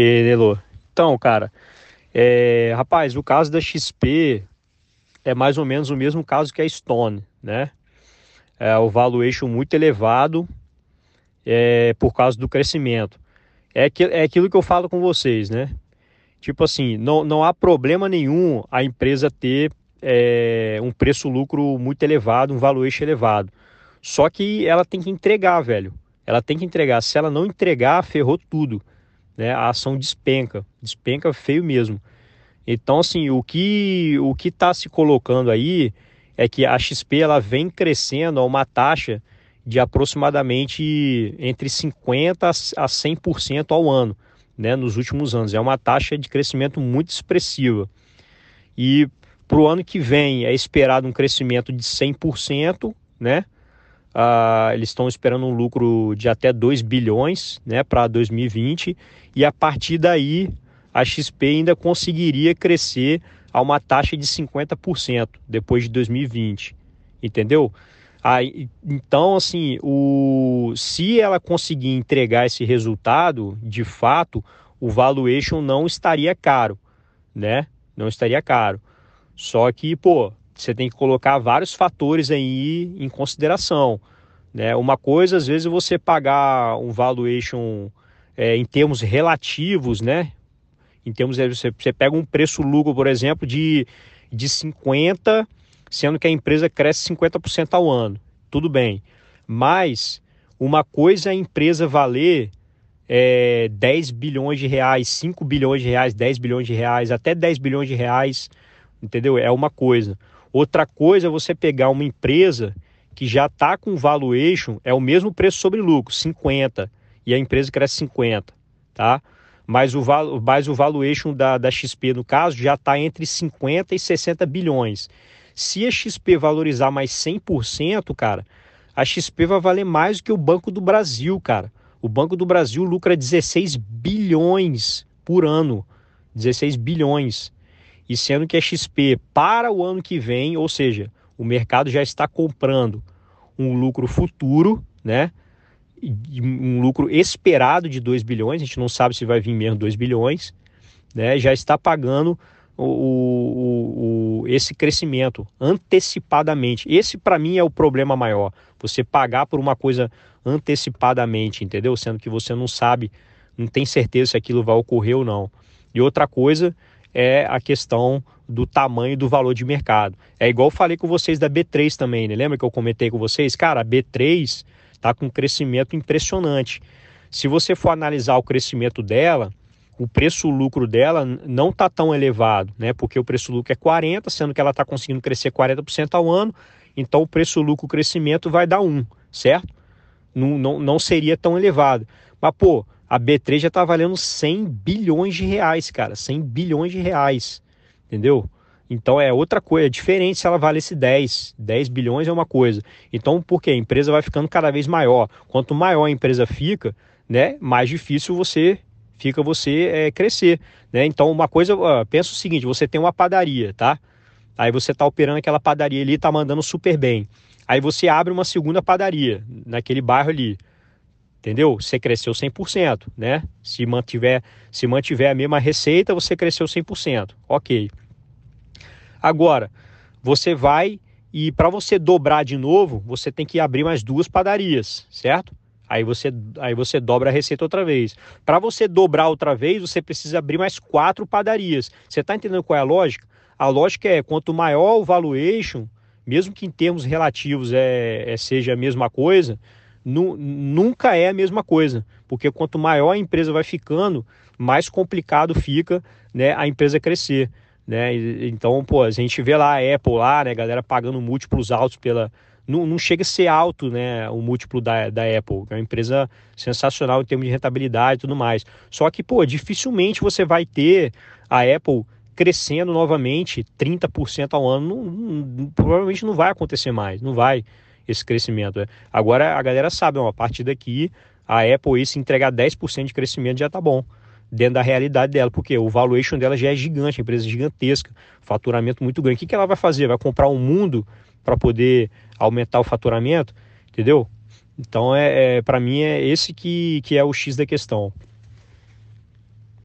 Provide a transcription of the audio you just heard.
Elô. Então, cara, é, rapaz, o caso da XP é mais ou menos o mesmo caso que a Stone, né? É, o valuation muito elevado é, por causa do crescimento. É, que, é aquilo que eu falo com vocês, né? Tipo assim, não, não há problema nenhum a empresa ter é, um preço-lucro muito elevado, um valuation elevado. Só que ela tem que entregar, velho. Ela tem que entregar. Se ela não entregar, ferrou tudo. Né? A ação despenca. Despenca feio mesmo. Então, assim, o que o que está se colocando aí é que a XP ela vem crescendo a uma taxa de aproximadamente entre 50% a 100% ao ano, né, nos últimos anos. É uma taxa de crescimento muito expressiva. E para o ano que vem é esperado um crescimento de 100%, né? Uh, eles estão esperando um lucro de até 2 bilhões né, para 2020 e a partir daí a XP ainda conseguiria crescer a uma taxa de 50% depois de 2020, entendeu? Aí, então, assim, o, se ela conseguir entregar esse resultado, de fato, o valuation não estaria caro, né? Não estaria caro. Só que, pô, você tem que colocar vários fatores aí em consideração. Né? Uma coisa, às vezes, você pagar um valuation é, em termos relativos, né? Em termos, você, você pega um preço-lucro, por exemplo, de, de 50, sendo que a empresa cresce 50% ao ano. Tudo bem. Mas uma coisa é a empresa valer é, 10 bilhões de reais, 5 bilhões de reais, 10 bilhões de reais, até 10 bilhões de reais, entendeu? É uma coisa. Outra coisa é você pegar uma empresa que já está com valuation, é o mesmo preço sobre lucro, 50, e a empresa cresce 50, tá? Mas o, mas o valuation da, da XP, no caso, já está entre 50 e 60 bilhões. Se a XP valorizar mais 100%, cara, a XP vai valer mais do que o Banco do Brasil, cara. O Banco do Brasil lucra 16 bilhões por ano. 16 bilhões e sendo que a XP para o ano que vem, ou seja, o mercado já está comprando um lucro futuro, né? Um lucro esperado de 2 bilhões, a gente não sabe se vai vir mesmo 2 bilhões, né? Já está pagando o, o, o, esse crescimento antecipadamente. Esse, para mim, é o problema maior. Você pagar por uma coisa antecipadamente, entendeu? Sendo que você não sabe, não tem certeza se aquilo vai ocorrer ou não. E outra coisa é a questão do tamanho do valor de mercado. É igual eu falei com vocês da B3 também, né? Lembra que eu comentei com vocês? Cara, a B3 está com um crescimento impressionante. Se você for analisar o crescimento dela, o preço-lucro dela não está tão elevado, né? Porque o preço-lucro é 40, sendo que ela está conseguindo crescer 40% ao ano, então o preço-lucro crescimento vai dar 1, certo? Não, não, não seria tão elevado. Mas, pô, a B3 já está valendo 100 bilhões de reais, cara, 100 bilhões de reais, entendeu? Então é outra coisa, é diferente se ela valesse 10, 10 bilhões é uma coisa. Então por quê? A empresa vai ficando cada vez maior. Quanto maior a empresa fica, né, mais difícil você fica você é, crescer, né? Então uma coisa, pensa o seguinte, você tem uma padaria, tá? Aí você está operando aquela padaria ali, está mandando super bem. Aí você abre uma segunda padaria naquele bairro ali entendeu? Você cresceu 100%, né? Se mantiver, se mantiver a mesma receita, você cresceu 100%. OK. Agora, você vai e para você dobrar de novo, você tem que abrir mais duas padarias, certo? Aí você, aí você dobra a receita outra vez. Para você dobrar outra vez, você precisa abrir mais quatro padarias. Você está entendendo qual é a lógica? A lógica é quanto maior o valuation, mesmo que em termos relativos é, é seja a mesma coisa, nu, nunca é a mesma coisa, porque quanto maior a empresa vai ficando, mais complicado fica né, a empresa crescer. Né? Então, pô, a gente vê lá a Apple lá, né, galera pagando múltiplos altos pela. Não, não chega a ser alto né, o múltiplo da, da Apple, é uma empresa sensacional em termos de rentabilidade e tudo mais. Só que, pô, dificilmente você vai ter a Apple crescendo novamente 30% ao ano. Não, não, provavelmente não vai acontecer mais, não vai esse crescimento. Né? Agora a galera sabe, a partir daqui a Apple se entregar 10% de crescimento já tá bom dentro da realidade dela, porque o valuation dela já é gigante, empresa é gigantesca, faturamento muito grande. O que, que ela vai fazer? Vai comprar um mundo para poder aumentar o faturamento, entendeu? Então, é, é para mim, é esse que, que é o X da questão.